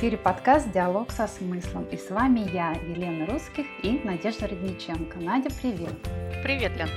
эфире подкаст «Диалог со смыслом». И с вами я, Елена Русских и Надежда Родниченко. Надя, привет! Привет, Лен!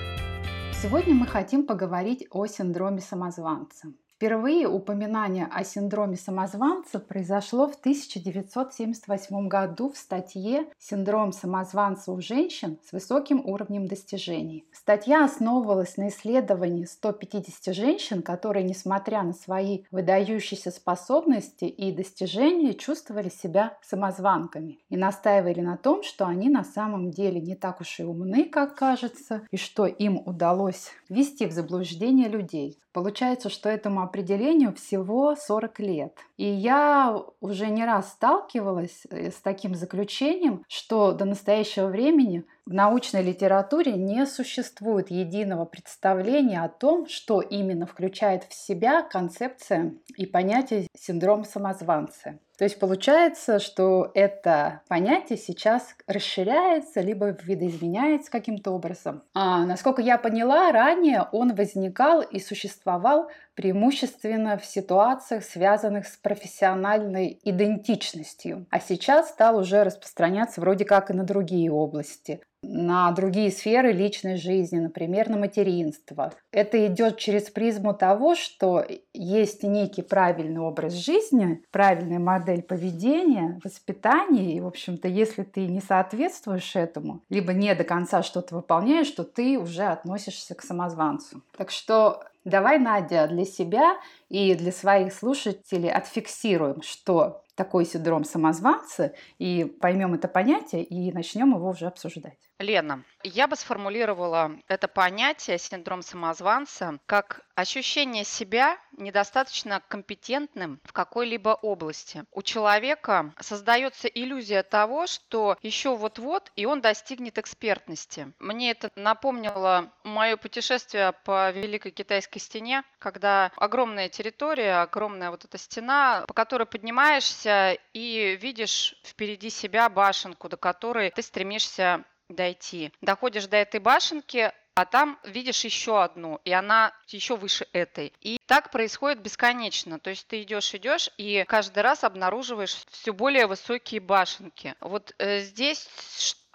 Сегодня мы хотим поговорить о синдроме самозванца. Впервые упоминание о синдроме самозванца произошло в 1978 году в статье «Синдром самозванца у женщин с высоким уровнем достижений». Статья основывалась на исследовании 150 женщин, которые, несмотря на свои выдающиеся способности и достижения, чувствовали себя самозванками и настаивали на том, что они на самом деле не так уж и умны, как кажется, и что им удалось ввести в заблуждение людей. Получается, что этому определению всего 40 лет. И я уже не раз сталкивалась э, с таким заключением, что до настоящего времени в научной литературе не существует единого представления о том, что именно включает в себя концепция и понятие синдром самозванца. То есть получается, что это понятие сейчас расширяется, либо видоизменяется каким-то образом. А, насколько я поняла, ранее он возникал и существовал преимущественно в ситуациях, связанных с профессиональной идентичностью, а сейчас стал уже распространяться вроде как и на другие области на другие сферы личной жизни, например, на материнство. Это идет через призму того, что есть некий правильный образ жизни, правильная модель поведения, воспитания, и, в общем-то, если ты не соответствуешь этому, либо не до конца что-то выполняешь, то ты уже относишься к самозванцу. Так что Давай, Надя, для себя и для своих слушателей отфиксируем, что такой синдром самозванца, и поймем это понятие, и начнем его уже обсуждать. Лена, я бы сформулировала это понятие синдром самозванца как ощущение себя недостаточно компетентным в какой-либо области. У человека создается иллюзия того, что еще вот-вот и он достигнет экспертности. Мне это напомнило мое путешествие по Великой Китайской стене, когда огромная территория, огромная вот эта стена, по которой поднимаешься и видишь впереди себя башенку, до которой ты стремишься дойти. Доходишь до этой башенки, а там видишь еще одну, и она еще выше этой. И так происходит бесконечно. То есть ты идешь, идешь, и каждый раз обнаруживаешь все более высокие башенки. Вот э, здесь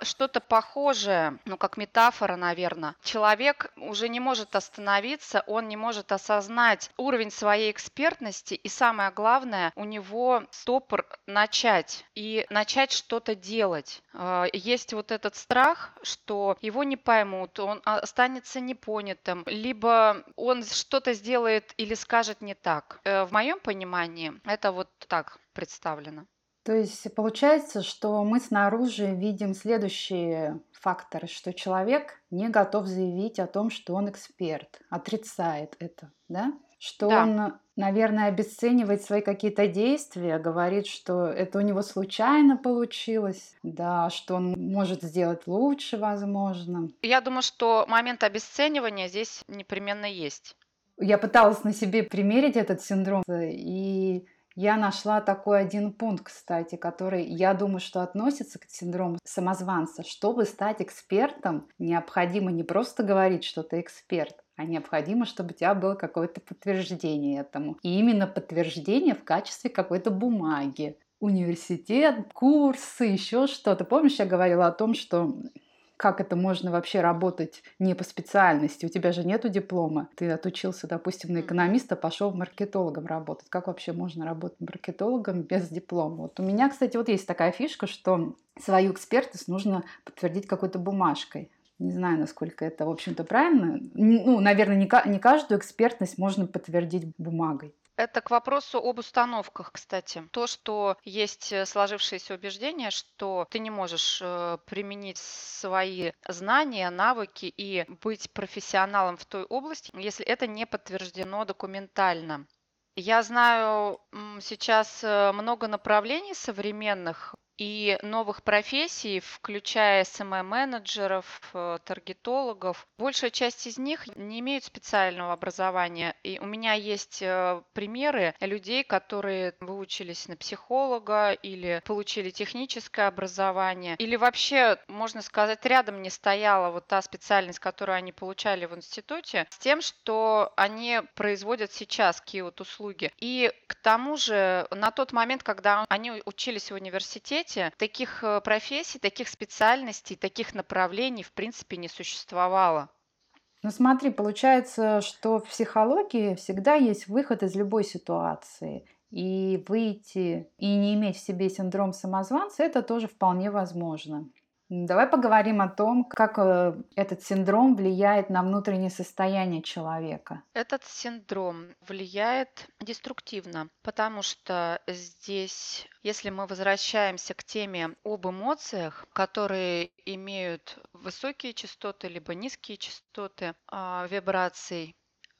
что-то похожее, ну как метафора, наверное. Человек уже не может остановиться, он не может осознать уровень своей экспертности, и самое главное, у него стопор начать и начать что-то делать. А, есть вот этот страх, что его не поймут, он останется непонятым, либо он что-то сделает или скажет не так. Э, в моем понимании это вот так представлено. То есть получается, что мы снаружи видим следующие факторы, что человек не готов заявить о том, что он эксперт, отрицает это, да? Что да. он, наверное, обесценивает свои какие-то действия, говорит, что это у него случайно получилось, да, что он может сделать лучше, возможно. Я думаю, что момент обесценивания здесь непременно есть. Я пыталась на себе примерить этот синдром, и я нашла такой один пункт, кстати, который, я думаю, что относится к синдрому самозванца. Чтобы стать экспертом, необходимо не просто говорить, что ты эксперт, а необходимо, чтобы у тебя было какое-то подтверждение этому. И именно подтверждение в качестве какой-то бумаги. Университет, курсы, еще что-то. Помнишь, я говорила о том, что как это можно вообще работать не по специальности? У тебя же нету диплома. Ты отучился, допустим, на экономиста, пошел маркетологом работать. Как вообще можно работать маркетологом без диплома? Вот у меня, кстати, вот есть такая фишка, что свою экспертность нужно подтвердить какой-то бумажкой. Не знаю, насколько это, в общем-то, правильно. Ну, наверное, не, не каждую экспертность можно подтвердить бумагой. Это к вопросу об установках, кстати. То, что есть э, сложившееся убеждение, что ты не можешь э, применить свои знания, навыки и быть профессионалом в той области, если это не подтверждено документально. Я знаю сейчас э, много направлений современных и новых профессий, включая СММ-менеджеров, э, таргетологов. Большая часть из них не имеют специального образования. И у меня есть э, примеры людей, которые выучились на психолога или получили техническое образование, или вообще, можно сказать, рядом не стояла вот та специальность, которую они получали в институте, с тем, что они производят сейчас какие вот услуги. И к тому же на тот момент, когда они учились в университете, свете таких э, профессий, таких специальностей, таких направлений в принципе не существовало. Ну смотри, получается, что в психологии всегда есть выход из любой ситуации. И выйти и не иметь в себе синдром самозванца, это тоже вполне возможно. Давай поговорим о том, как э, этот синдром влияет на внутреннее состояние человека. Этот синдром влияет деструктивно, потому что здесь, если мы возвращаемся к теме об эмоциях, которые имеют высокие частоты либо низкие частоты э, вибраций,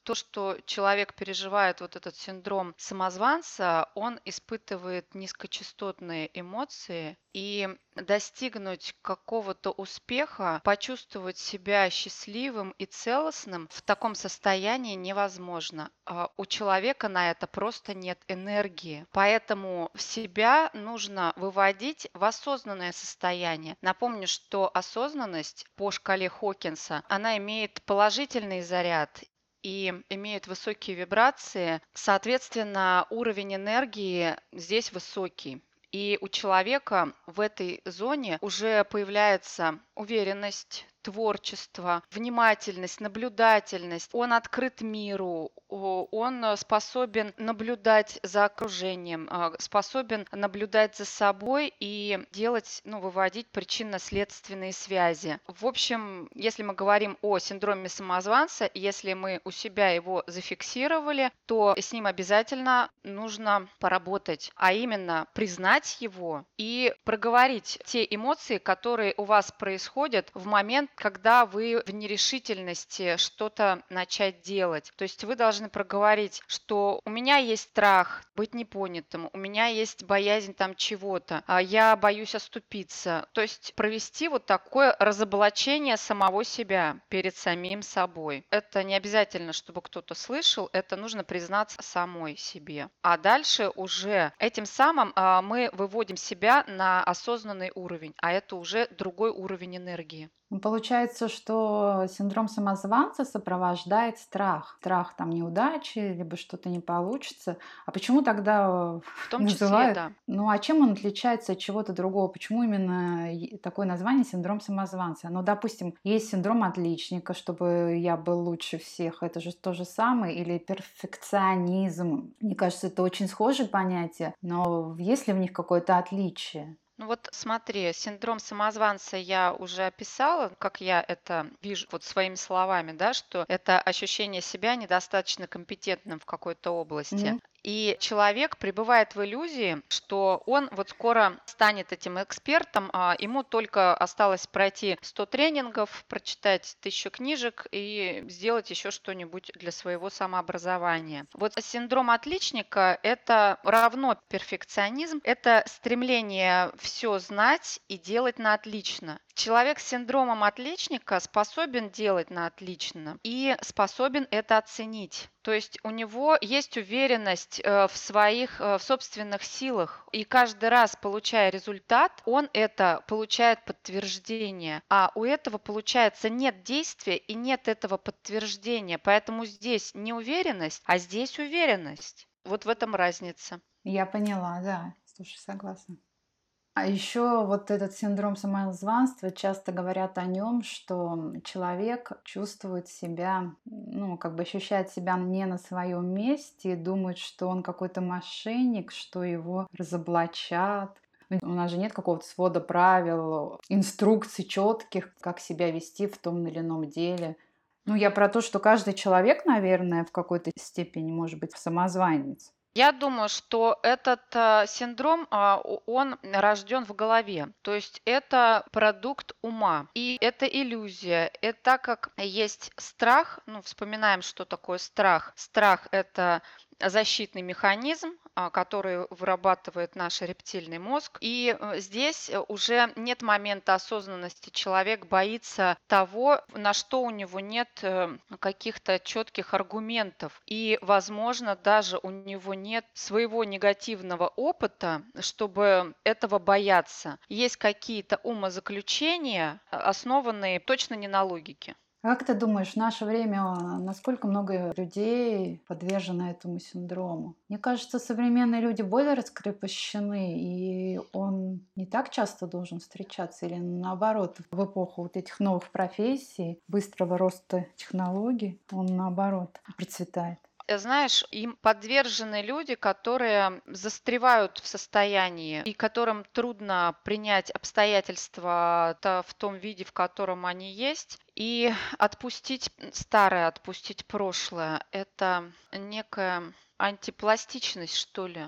то, что человек переживает вот этот синдром самозванца, он испытывает низкочастотные эмоции, и достигнуть какого-то успеха, почувствовать себя счастливым и целостным в таком состоянии невозможно. А у человека на это просто нет энергии. Поэтому в себя нужно выводить в осознанное состояние. Напомню, что осознанность по шкале Хокинса, она имеет положительный заряд и имеют высокие вибрации, соответственно, уровень энергии здесь высокий. И у человека в этой зоне уже появляется уверенность, творчество, внимательность, наблюдательность. Он открыт миру, он способен наблюдать за окружением, а, способен наблюдать за собой и делать, ну, выводить причинно-следственные связи. В общем, если мы говорим о синдроме самозванца, если мы у себя его зафиксировали, то с ним обязательно нужно поработать, а именно признать его и проговорить те эмоции, которые у вас происходят в момент, когда вы в нерешительности что-то начать делать. То есть вы должны проговорить, что у меня есть страх быть непонятым, у меня есть боязнь там чего-то, а я боюсь оступиться. То есть провести вот такое разоблачение самого себя перед самим собой. Это не обязательно, чтобы кто-то слышал, это нужно признаться самой себе. А дальше уже этим самым а, мы выводим себя на осознанный уровень, а это уже другой уровень энергии. Ну, получается, что синдром самозванца сопровождает страх. Страх там неудачи, либо что-то не получится. А почему тогда в том числе, называют? Да. Ну а чем он отличается от чего-то другого? Почему именно такое название синдром самозванца? Ну, допустим, есть синдром отличника, чтобы я был лучше всех. Это же то же самое. Или перфекционизм. Мне кажется, это очень схожие понятия. Но есть ли в них какое-то отличие? Ну вот смотри, синдром самозванца я уже описала, как я это вижу вот своими словами, да, что это ощущение себя недостаточно компетентным в какой-то области. Mm-hmm. И человек пребывает в иллюзии, что он вот скоро станет этим экспертом, а ему только осталось пройти 100 тренингов, прочитать тысячу книжек и сделать еще что-нибудь для своего самообразования. Вот синдром отличника – это равно перфекционизм, это стремление все знать и делать на отлично. Человек с синдромом отличника способен делать на отлично и способен это оценить. То есть у него есть уверенность э, в своих, э, в собственных силах. И каждый раз, получая результат, он это получает подтверждение. А у этого, получается, нет действия и нет этого подтверждения. Поэтому здесь не уверенность, а здесь уверенность. Вот в этом разница. Я поняла, да. Слушай, согласна. А еще вот этот синдром самозванства, часто говорят о нем, что человек чувствует себя, ну, как бы ощущает себя не на своем месте, думает, что он какой-то мошенник, что его разоблачат. У нас же нет какого-то свода правил, инструкций четких, как себя вести в том или ином деле. Ну, я про то, что каждый человек, наверное, в какой-то степени может быть самозванец. Я думаю, что этот э, синдром, а, он рожден в голове. То есть это продукт ума. И это иллюзия. Это так как есть страх, ну, вспоминаем, что такое страх. Страх – это защитный механизм, а, который вырабатывает наш рептильный мозг. И э, здесь э, уже нет момента осознанности. Человек боится того, на что у него нет э, каких-то четких аргументов. И, возможно, даже у него нет своего негативного опыта, чтобы этого бояться. Есть какие-то умозаключения, основанные точно не на логике. Как ты думаешь, в наше время насколько много людей подвержено этому синдрому? Мне кажется, современные люди более раскрепощены, и он не так часто должен встречаться, или наоборот, в эпоху вот этих новых профессий, быстрого роста технологий, он наоборот процветает. Э, знаешь, им подвержены люди, которые застревают в состоянии и которым трудно принять обстоятельства в том виде, в котором они есть. И отпустить старое, отпустить прошлое – это некая антипластичность, что ли,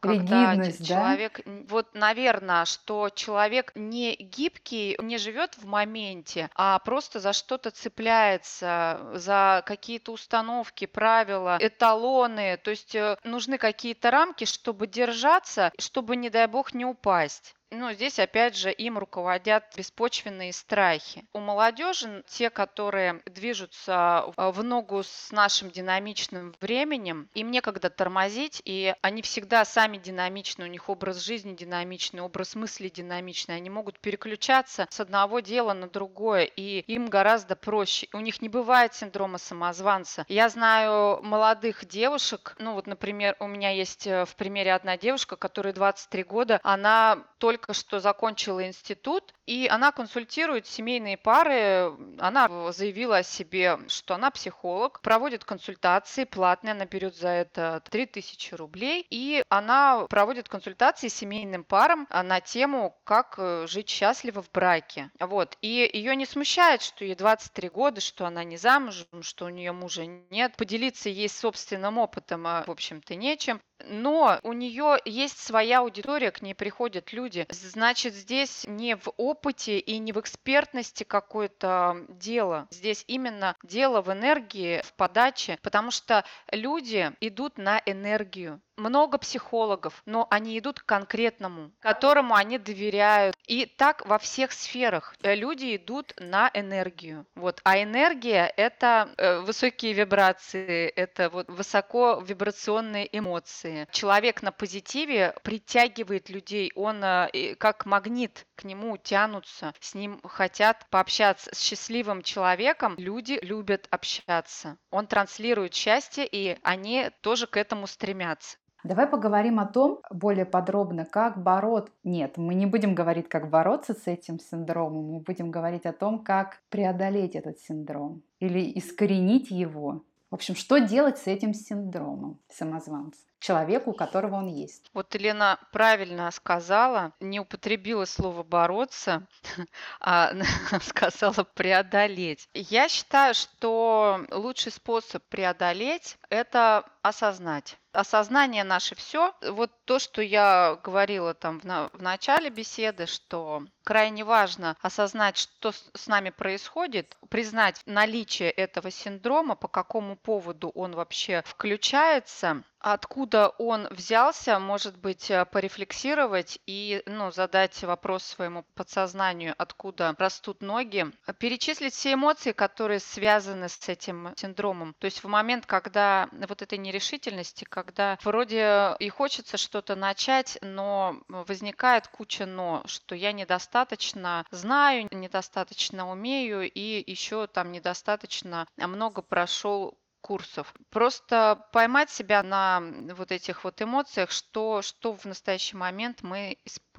когда Ригидность, человек, да? вот, наверное, что человек не гибкий, не живет в моменте, а просто за что-то цепляется, за какие-то установки, правила, эталоны. То есть э, нужны какие-то рамки, чтобы держаться, чтобы, не дай бог, не упасть. Ну, здесь, опять же, им руководят беспочвенные страхи. У молодежи, те, которые движутся в ногу с нашим динамичным временем, им некогда тормозить, и они всегда сами динамичны, у них образ жизни динамичный, образ мысли динамичный, они могут переключаться с одного дела на другое, и им гораздо проще. У них не бывает синдрома самозванца. Я знаю молодых девушек, ну вот, например, у меня есть э, в примере одна девушка, которая 23 года, она только только что закончила институт, и она консультирует семейные пары. Она заявила о себе, что она психолог, проводит консультации платные, она берет за это 3000 рублей, и она проводит консультации семейным парам на тему, как э, жить счастливо в браке. Вот. И ее не смущает, что ей 23 года, что она не замужем, что у нее мужа нет. Поделиться ей собственным опытом, а, в общем-то, нечем но у нее есть своя аудитория, к ней приходят люди. Значит, здесь не в опыте и не в экспертности какое-то дело. Здесь именно дело в энергии, в подаче, потому что люди идут на энергию много психологов, но они идут к конкретному, которому они доверяют. И так во всех сферах э, люди идут на энергию. Вот. А энергия – это э, высокие вибрации, это вот высоко вибрационные эмоции. Человек на позитиве притягивает людей, он э, как магнит к нему тянутся, с ним хотят пообщаться. С счастливым человеком люди любят общаться. Он транслирует счастье, и они тоже к этому стремятся. Давай поговорим о том более подробно, как бороться. Нет, мы не будем говорить, как бороться с этим синдромом, мы будем говорить о том, как преодолеть этот синдром или искоренить его. В общем, что делать с этим синдромом самозванца? Человеку, у которого он есть. Вот Елена правильно сказала, не употребила слово бороться, а сказала преодолеть. Я считаю, что лучший способ преодолеть – это осознать осознание наше все. Вот то, что я говорила там в, на, в начале беседы, что крайне важно осознать, что с, с нами происходит, признать наличие этого синдрома, по какому поводу он вообще включается, откуда он взялся, может быть, э, порефлексировать и ну, задать вопрос своему подсознанию, откуда растут ноги, перечислить все эмоции, которые связаны с этим синдромом. То есть в момент, когда вот этой нерешительности, когда вроде и хочется что-то начать, но возникает куча «но», что я недостаточно знаю, недостаточно умею и еще там недостаточно много прошел курсов. Просто поймать себя на вот этих вот эмоциях, что, что в настоящий момент мы испытываем.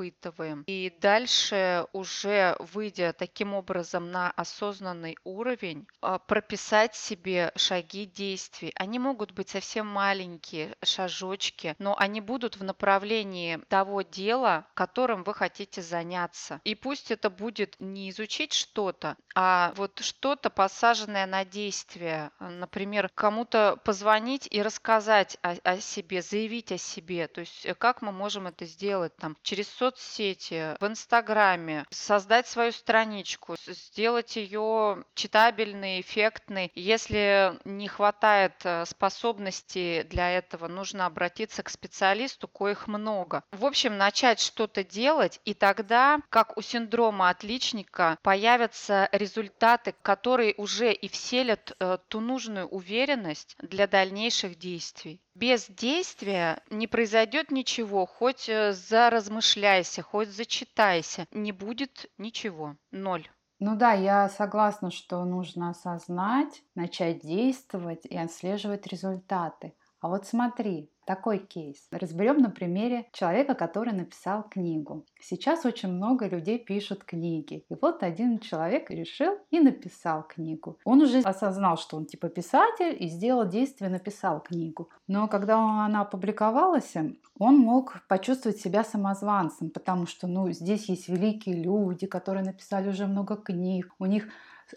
И дальше уже выйдя таким образом на осознанный уровень, а, прописать себе шаги действий. Они могут быть совсем маленькие шажочки, но они будут в направлении того дела, которым вы хотите заняться. И пусть это будет не изучить что-то, а вот что-то посаженное на действие. Например, кому-то позвонить и рассказать о, о себе, заявить о себе. То есть э, как мы можем это сделать там через соцсети, соцсети, в Инстаграме, создать свою страничку, сделать ее читабельной, эффектной. Если не хватает э, способностей для этого, нужно обратиться к специалисту, коих много. В общем, начать что-то делать, и тогда, как у синдрома отличника, появятся результаты, которые уже и вселят э, ту нужную уверенность для дальнейших действий. Без действия не произойдет ничего, хоть э, заразмышляйся, хоть зачитайся, не будет ничего, ноль. Ну да, я согласна, что нужно осознать, начать действовать и отслеживать результаты. А вот смотри, такой кейс. Разберем на примере человека, который написал книгу. Сейчас очень много людей пишут книги. И вот один человек решил и написал книгу. Он уже осознал, что он типа писатель и сделал действие, написал книгу. Но когда она опубликовалась, он мог почувствовать себя самозванцем, потому что ну, здесь есть великие люди, которые написали уже много книг, у них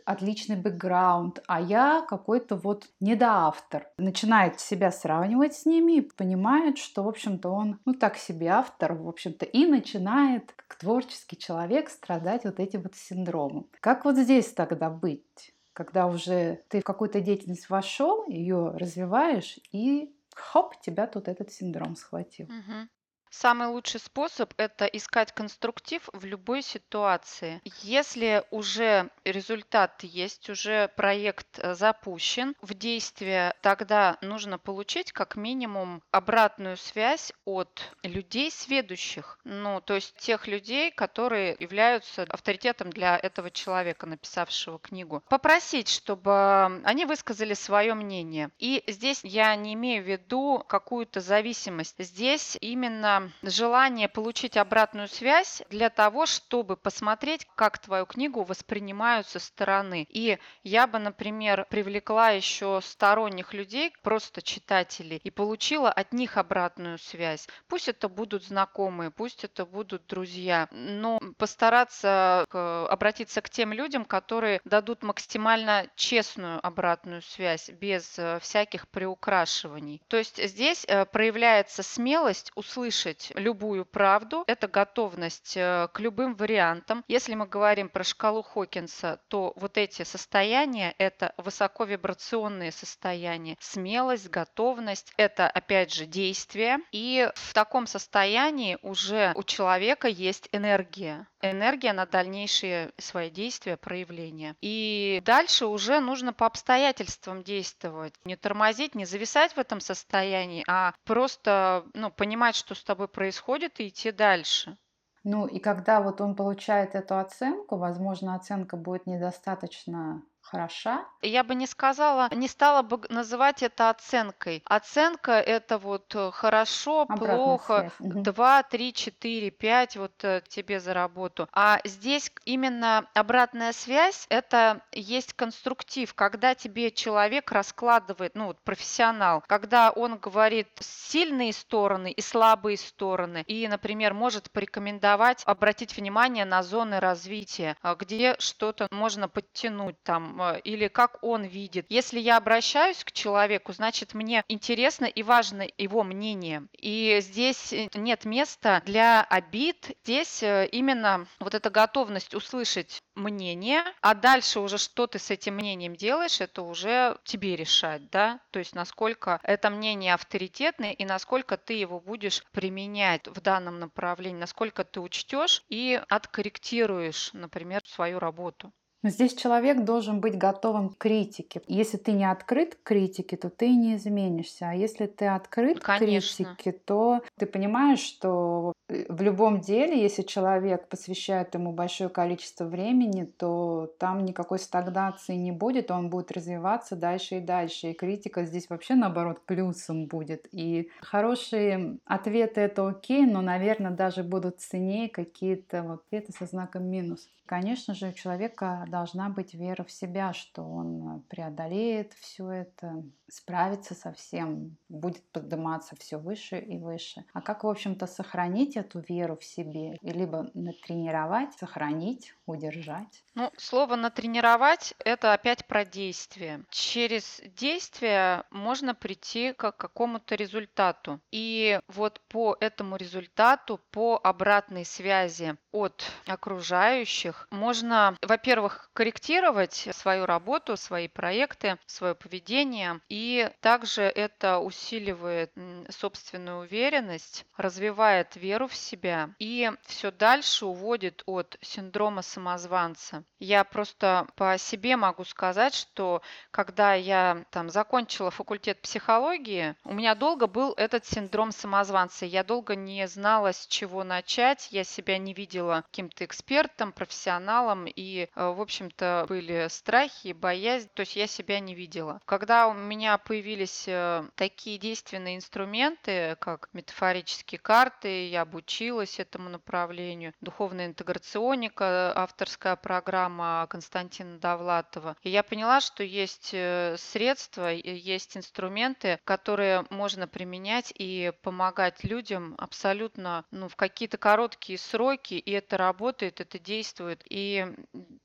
отличный бэкграунд, а я какой-то вот недоавтор. Начинает себя сравнивать с ними и понимает, что, в общем-то, он, ну, так себе автор, в общем-то, и начинает, как творческий человек, страдать вот этим вот синдромом. Как вот здесь тогда быть? Когда уже ты в какую-то деятельность вошел, ее развиваешь, и хоп, тебя тут этот синдром схватил. Угу. Самый лучший способ– это искать конструктив в любой ситуации. Если уже результат есть, уже проект э, запущен в действие, тогда нужно получить как минимум обратную связь от людей сведущих, ну, то есть тех людей, которые являются авторитетом для этого человека, написавшего книгу. Попросить, чтобы они высказали свое мнение. И здесь я не имею в виду какую-то зависимость. Здесь именно желание получить обратную связь для того, чтобы посмотреть, как твою книгу воспринимают со стороны. И я бы, например, привлекла еще сторонних людей, просто читателей, и получила от них обратную связь. Пусть это будут знакомые, пусть это будут друзья, но постараться обратиться к тем людям, которые дадут максимально честную обратную связь, без э, всяких приукрашиваний. То есть здесь э, проявляется смелость услышать любую правду, это готовность э, к любым вариантам. Если мы говорим про шкалу Хокинса, то вот эти состояния – это высоковибрационные состояния. Смелость, готовность – это, опять же, действие. И в таком состоянии уже у человека есть энергия. Энергия на дальнейшие свои действия, проявления. И дальше уже нужно по обстоятельствам действовать. Не тормозить, не зависать в этом состоянии, а просто ну, понимать, что с тобой происходит происходит, и идти дальше. Ну и когда вот он получает эту оценку, возможно, оценка будет недостаточно хороша. Я бы не сказала, не стала бы называть это оценкой. Оценка это вот э, хорошо, Обратная плохо, связь. 2, 3, 4, 5 вот э, тебе за работу. А здесь именно обратная связь это есть конструктив, когда тебе человек раскладывает, ну вот профессионал, когда он говорит сильные стороны и слабые стороны, и, например, может порекомендовать обратить внимание на зоны развития, а где что-то можно подтянуть там, Или как он видит. Если я обращаюсь к человеку, значит, мне интересно и важно его мнение. И здесь нет места для обид. Здесь э, именно вот эта готовность услышать мнение, а дальше уже что ты с этим мнением делаешь, это уже тебе решать, да, то есть насколько это мнение авторитетное и насколько ты его будешь применять в данном направлении, насколько ты учтешь и откорректируешь, например, свою работу. Но здесь человек должен быть готовым к критике. Если ты не открыт к критике, то ты не изменишься. А если ты открыт Конечно. к критике, то ты понимаешь, что э, в любом деле, если человек посвящает ему большое количество времени, то там никакой стагнации не будет, он будет развиваться дальше и дальше. И критика здесь вообще наоборот плюсом будет. И хорошие ответы это окей, но, наверное, даже будут ценнее какие-то вот ответы со знаком минус. Конечно же, у человека должна быть вера в себя, что он преодолеет все это, справится со всем, будет подниматься все выше и выше. А как, в общем-то, сохранить эту веру в себе? И либо натренировать, сохранить, удержать? Ну, слово натренировать – это опять про действие. Через действие можно прийти к какому-то результату. И вот по этому результату, по обратной связи от окружающих, можно, во-первых, корректировать свою работу, свои проекты, свое поведение. И также это усиливает собственную уверенность, развивает веру в себя и все дальше уводит от синдрома самозванца. Я просто по себе могу сказать, что когда я там закончила факультет психологии, у меня долго был этот синдром самозванца. Я долго не знала, с чего начать. Я себя не видела каким-то экспертом, профессионалом. И, э, в общем-то, были страхи, боязнь. То есть я себя не видела. Когда у меня появились э, такие действенные инструменты, как метафорические карты, я обучилась этому направлению, духовная интеграционика, авторская программа, Константина Довлатова. И я поняла, что есть э, средства, есть инструменты, которые можно применять и помогать людям абсолютно ну, в какие-то короткие сроки, и это работает, это действует. И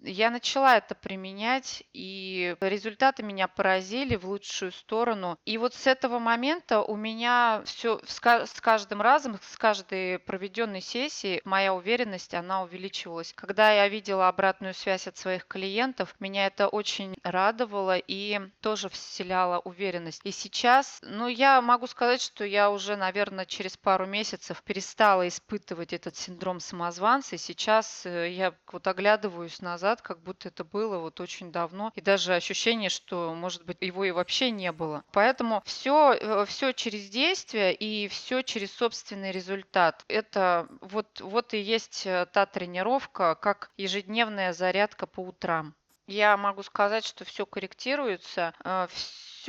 я начала это применять, и результаты меня поразили в лучшую сторону. И вот с этого момента у меня все с каждым разом, с каждой проведенной сессией моя уверенность, она увеличивалась. Когда я видела обратную связь от своих клиентов. Меня это очень радовало и тоже вселяло уверенность. И сейчас, ну, я могу сказать, что я уже, наверное, через пару месяцев перестала испытывать этот синдром самозванца. И сейчас э, я вот оглядываюсь назад, как будто это было вот очень давно. И даже ощущение, что, может быть, его и вообще не было. Поэтому все, э, все через действие и все через собственный результат. Это вот, вот и есть э, та тренировка, как ежедневная зарядка по утрам. Я могу сказать, что все корректируется, э,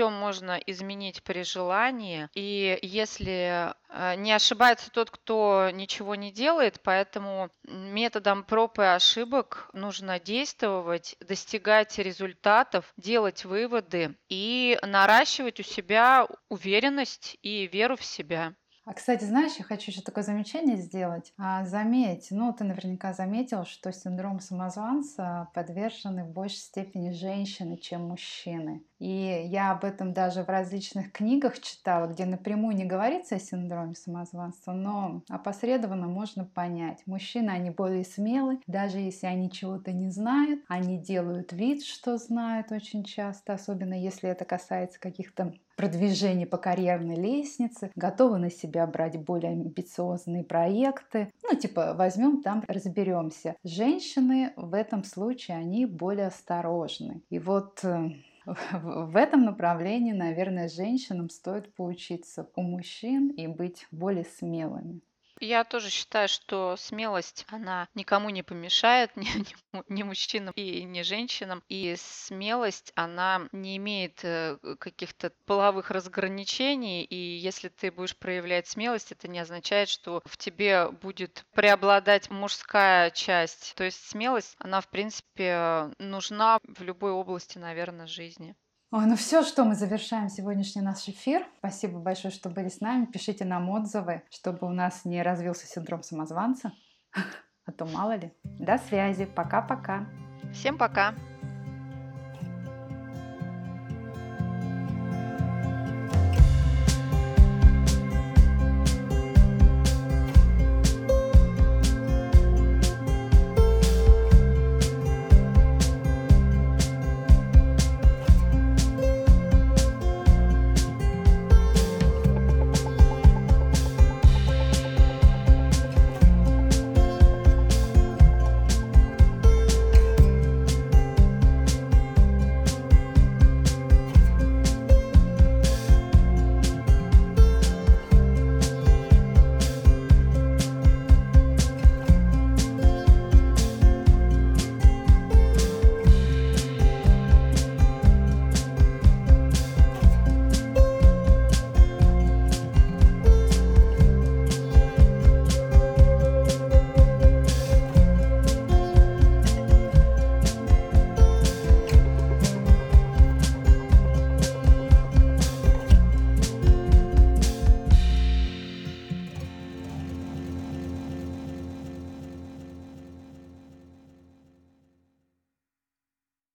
все можно изменить при желании. И если э, не ошибается тот, кто ничего не делает, поэтому методом проб и ошибок нужно действовать, достигать результатов, делать выводы и наращивать у себя уверенность и веру в себя. А, кстати, знаешь, я хочу еще такое замечание сделать. А, заметь, ну, ты наверняка заметил, что синдром самозванца подвержены в большей степени женщины, чем мужчины. И я об этом даже в различных книгах читала, где напрямую не говорится о синдроме самозванства, но опосредованно можно понять. Мужчины, они более смелы, даже если они чего-то не знают, они делают вид, что знают очень часто, особенно если это касается каких-то продвижений по карьерной лестнице, готовы на себя брать более амбициозные проекты. Ну, типа, возьмем там, разберемся. Женщины в этом случае, они более осторожны. И вот э, в этом направлении, наверное, женщинам стоит поучиться у мужчин и быть более смелыми. Я тоже считаю, что смелость, она никому не помешает, ни, ни, мужчинам и ни женщинам. И смелость, она не имеет э, каких-то половых разграничений. И если ты будешь проявлять смелость, это не означает, что в тебе будет преобладать мужская часть. То есть смелость, она, в принципе, нужна в любой области, наверное, жизни. Ой, ну все, что мы завершаем сегодняшний наш эфир. Спасибо большое, что были с нами. Пишите нам отзывы, чтобы у нас не развился синдром самозванца. А то мало ли. До связи. Пока-пока. Всем пока.